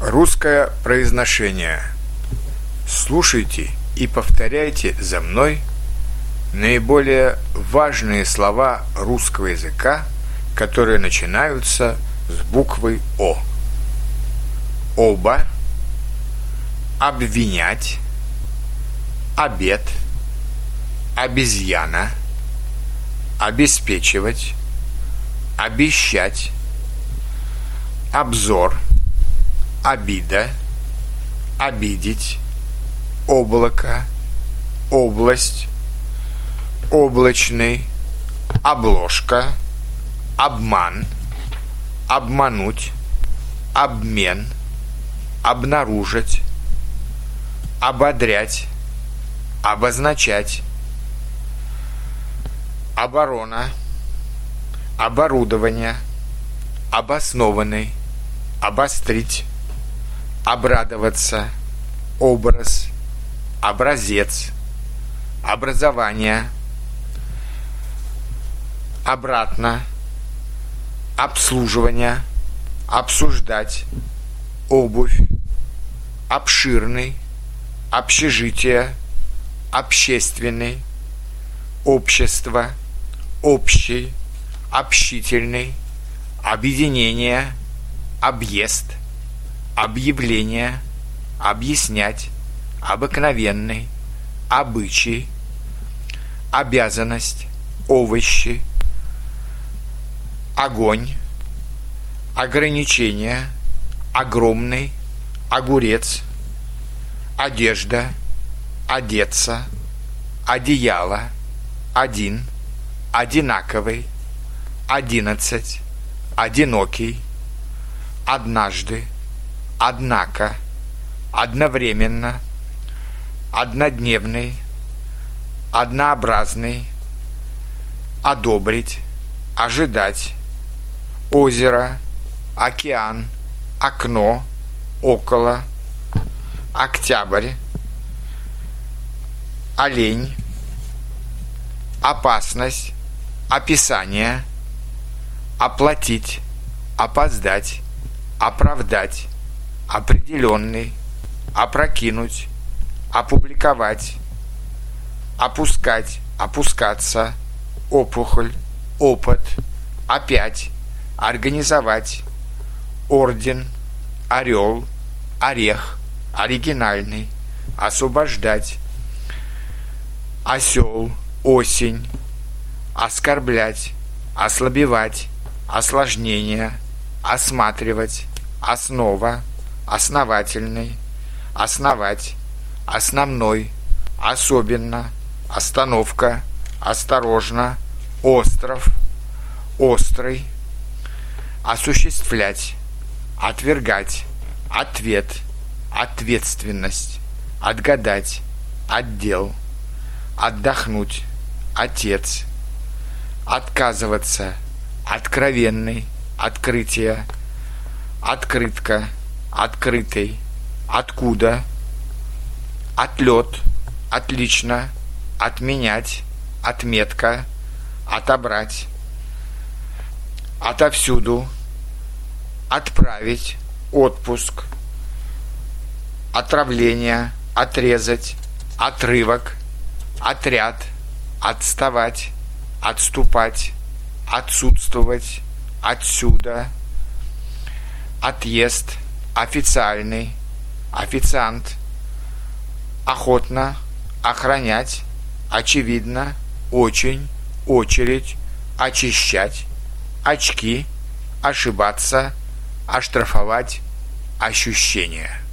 Русское произношение. Слушайте и повторяйте за мной наиболее важные слова русского языка, которые начинаются с буквы О. Оба, обвинять, обед, обезьяна, обеспечивать, обещать, обзор – обида, обидеть, облако, область, облачный, обложка, обман, обмануть, обмен, обнаружить, ободрять, обозначать, оборона, оборудование, обоснованный, обострить, обрадоваться, образ, образец, образование, обратно, обслуживание, обсуждать, обувь, обширный, общежитие, общественный, общество, общий, общительный, объединение, объезд, объявление, объяснять, обыкновенный, обычай, обязанность, овощи, огонь, ограничение, огромный, огурец, одежда, одеться, одеяло, один, одинаковый, одиннадцать, одинокий, однажды, однако, одновременно, однодневный, однообразный, одобрить, ожидать, озеро, океан, окно, около, октябрь, олень, опасность, описание, оплатить, опоздать, оправдать, определенный, опрокинуть, опубликовать, опускать, опускаться, опухоль, опыт, опять, организовать, орден, орел, орех, оригинальный, освобождать, осел, осень, оскорблять, ослабевать, осложнение, осматривать, основа, основательный, основать, основной, особенно, остановка, осторожно, остров, острый, осуществлять, отвергать, ответ, ответственность, отгадать, отдел, отдохнуть, отец, отказываться, откровенный, открытие, открытка, открытый, откуда, отлет, отлично, отменять, отметка, отобрать, отовсюду, отправить, отпуск, отравление, отрезать, отрывок, отряд, отставать, отступать, отсутствовать, отсюда, отъезд, официальный, официант, охотно, охранять, очевидно, очень, очередь, очищать, очки, ошибаться, оштрафовать, ощущение –